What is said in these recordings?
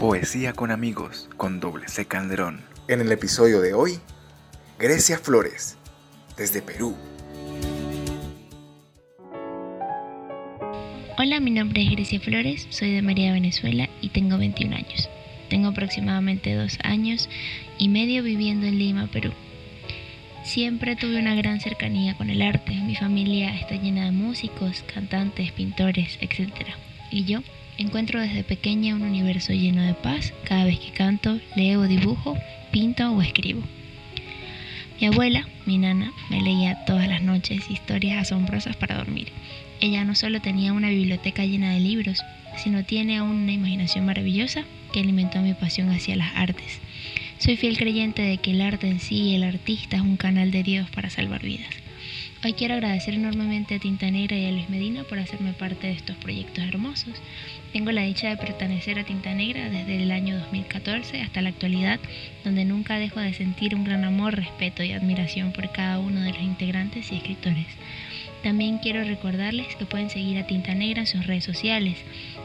Poesía con amigos con doble C Calderón. En el episodio de hoy, Grecia Flores, desde Perú. Hola, mi nombre es Grecia Flores, soy de María Venezuela y tengo 21 años. Tengo aproximadamente dos años y medio viviendo en Lima, Perú. Siempre tuve una gran cercanía con el arte. Mi familia está llena de músicos, cantantes, pintores, etc. Y yo encuentro desde pequeña un universo lleno de paz cada vez que canto, leo, dibujo, pinto o escribo. Mi abuela, mi nana, me leía todas las noches historias asombrosas para dormir. Ella no solo tenía una biblioteca llena de libros, sino tiene aún una imaginación maravillosa que alimentó mi pasión hacia las artes. Soy fiel creyente de que el arte en sí, el artista, es un canal de Dios para salvar vidas. Hoy quiero agradecer enormemente a Tinta Negra y a Luis Medina por hacerme parte de estos proyectos hermosos. Tengo la dicha de pertenecer a Tinta Negra desde el año 2014 hasta la actualidad, donde nunca dejo de sentir un gran amor, respeto y admiración por cada uno de los integrantes y escritores. También quiero recordarles que pueden seguir a Tinta Negra en sus redes sociales,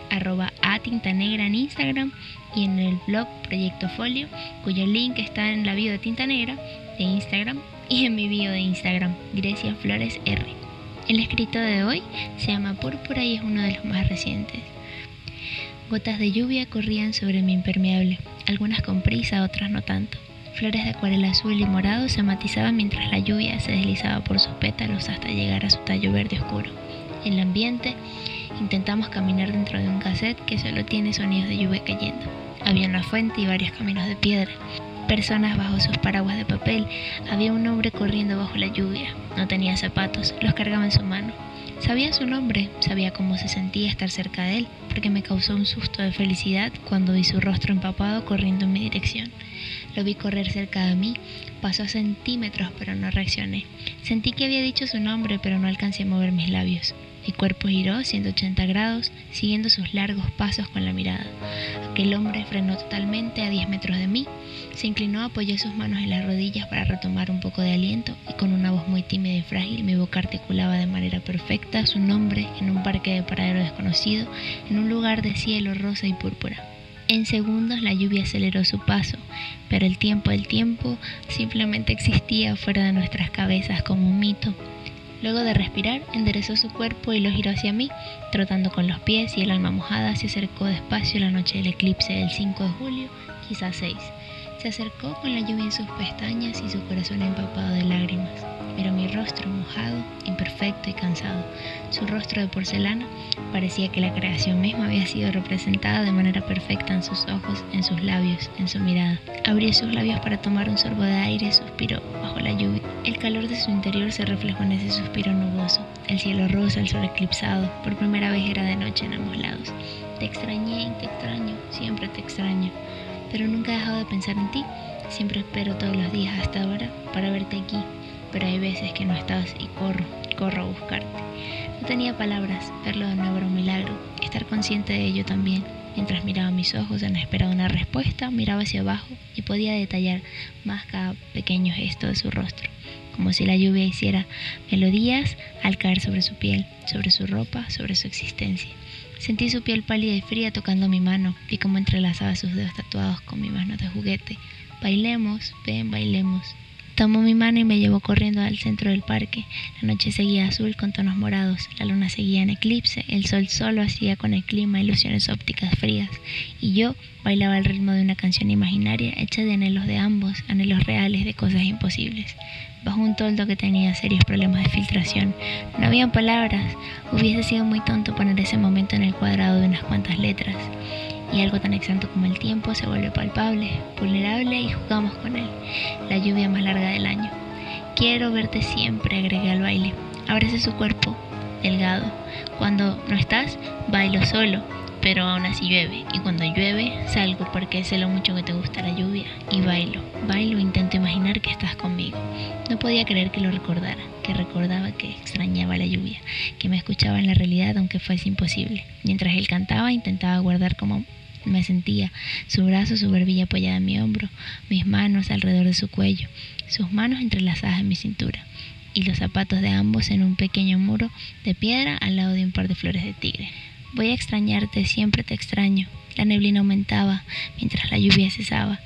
arroba a Tinta Negra en Instagram y en el blog Proyecto Folio, cuyo link está en la bio de Tinta Negra de Instagram y en mi bio de Instagram, Grecia Flores R. El escrito de hoy se llama Púrpura y es uno de los más recientes. Gotas de lluvia corrían sobre mi impermeable, algunas con prisa, otras no tanto. Flores de acuarela azul y morado se matizaban mientras la lluvia se deslizaba por sus pétalos hasta llegar a su tallo verde oscuro. En el ambiente, intentamos caminar dentro de un cassette que solo tiene sonidos de lluvia cayendo. Había una fuente y varios caminos de piedra. Personas bajo sus paraguas de papel. Había un hombre corriendo bajo la lluvia. No tenía zapatos, los cargaba en su mano. Sabía su nombre, sabía cómo se sentía estar cerca de él, porque me causó un susto de felicidad cuando vi su rostro empapado corriendo en mi dirección. Lo vi correr cerca de mí, pasó a centímetros pero no reaccioné. Sentí que había dicho su nombre pero no alcancé a mover mis labios. Mi cuerpo giró 180 grados, siguiendo sus largos pasos con la mirada. Aquel hombre frenó totalmente a 10 metros de mí, se inclinó, apoyó sus manos en las rodillas para retomar un poco de aliento y con una voz muy tímida y frágil mi boca articulaba de manera perfecta su nombre en un parque de paradero desconocido, en un lugar de cielo rosa y púrpura. En segundos la lluvia aceleró su paso, pero el tiempo del tiempo simplemente existía fuera de nuestras cabezas como un mito. Luego de respirar, enderezó su cuerpo y lo giró hacia mí, trotando con los pies y el alma mojada se acercó despacio la noche del eclipse del 5 de julio, quizás 6. Se acercó con la lluvia en sus pestañas y su corazón empapado de lágrimas. Miró mi rostro mojado, imperfecto y cansado. Su rostro de porcelana parecía que la creación misma había sido representada de manera perfecta en sus ojos, en sus labios, en su mirada. Abrió sus labios para tomar un sorbo de aire y suspiró bajo la lluvia. El calor de su interior se reflejó en ese suspiro nuboso. El cielo rosa, el sol eclipsado. Por primera vez era de noche en ambos lados. Te extrañé te extraño, siempre te extraño pero nunca he dejado de pensar en ti. Siempre espero todos los días hasta ahora para verte aquí, pero hay veces que no estás y corro, corro a buscarte. No tenía palabras, verlo de nuevo era un milagro, estar consciente de ello también. Mientras miraba mis ojos en espera de una respuesta, miraba hacia abajo y podía detallar más cada pequeño gesto de su rostro, como si la lluvia hiciera melodías al caer sobre su piel, sobre su ropa, sobre su existencia. Sentí su piel pálida y fría tocando mi mano, y cómo entrelazaba sus dedos tatuados con mi mano de juguete. Bailemos, ven, bailemos. Tomó mi mano y me llevó corriendo al centro del parque. La noche seguía azul con tonos morados, la luna seguía en eclipse, el sol solo hacía con el clima ilusiones ópticas frías, y yo bailaba al ritmo de una canción imaginaria hecha de anhelos de ambos, anhelos reales de cosas imposibles bajo un toldo que tenía serios problemas de filtración. No habían palabras, hubiese sido muy tonto poner ese momento en cuantas letras. Y algo tan exacto como el tiempo se vuelve palpable, vulnerable y jugamos con él, la lluvia más larga del año. Quiero verte siempre, agregué al baile. Abrace su cuerpo, delgado. Cuando no estás, bailo solo pero aún así llueve. Y cuando llueve, salgo porque sé lo mucho que te gusta la lluvia y bailo. Bailo e intento imaginar que estás conmigo. No podía creer que lo recordara, que recordaba que extrañaba la lluvia, que me escuchaba en la realidad aunque fuese imposible. Mientras él cantaba, intentaba guardar como me sentía, su brazo, su barbilla apoyada en mi hombro, mis manos alrededor de su cuello, sus manos entrelazadas en mi cintura y los zapatos de ambos en un pequeño muro de piedra al lado de un par de flores de tigre. Voy a extrañarte, siempre te extraño. La neblina aumentaba mientras la lluvia cesaba.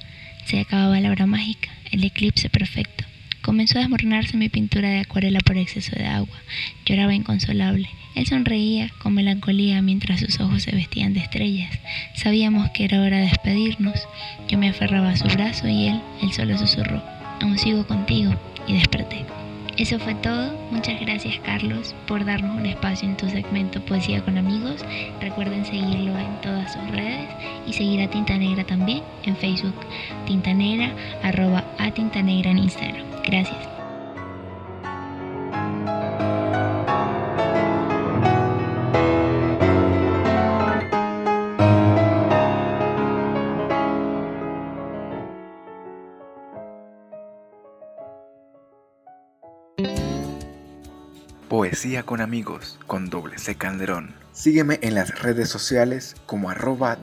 Se acababa la hora mágica, el eclipse perfecto. Comenzó a desmoronarse mi pintura de acuarela por exceso de agua. Lloraba inconsolable. Él sonreía con melancolía mientras sus ojos se vestían de estrellas. Sabíamos que era hora de despedirnos. Yo me aferraba a su brazo y él, él solo susurró, aún sigo contigo, y desperté. Eso fue todo. Muchas gracias Carlos por darnos un espacio en tu segmento Poesía con amigos. Recuerden seguirlo en todas sus redes y seguir a Tinta Negra también en Facebook, Tinta Negra, arroba a en Instagram. Gracias. Poesía con amigos con doble Calderón. Sígueme en las redes sociales como arroba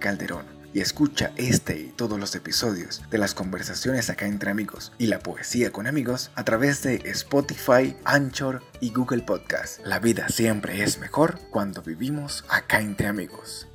Calderón y escucha este y todos los episodios de las conversaciones acá entre amigos y la poesía con amigos a través de Spotify, Anchor y Google Podcast. La vida siempre es mejor cuando vivimos acá entre amigos.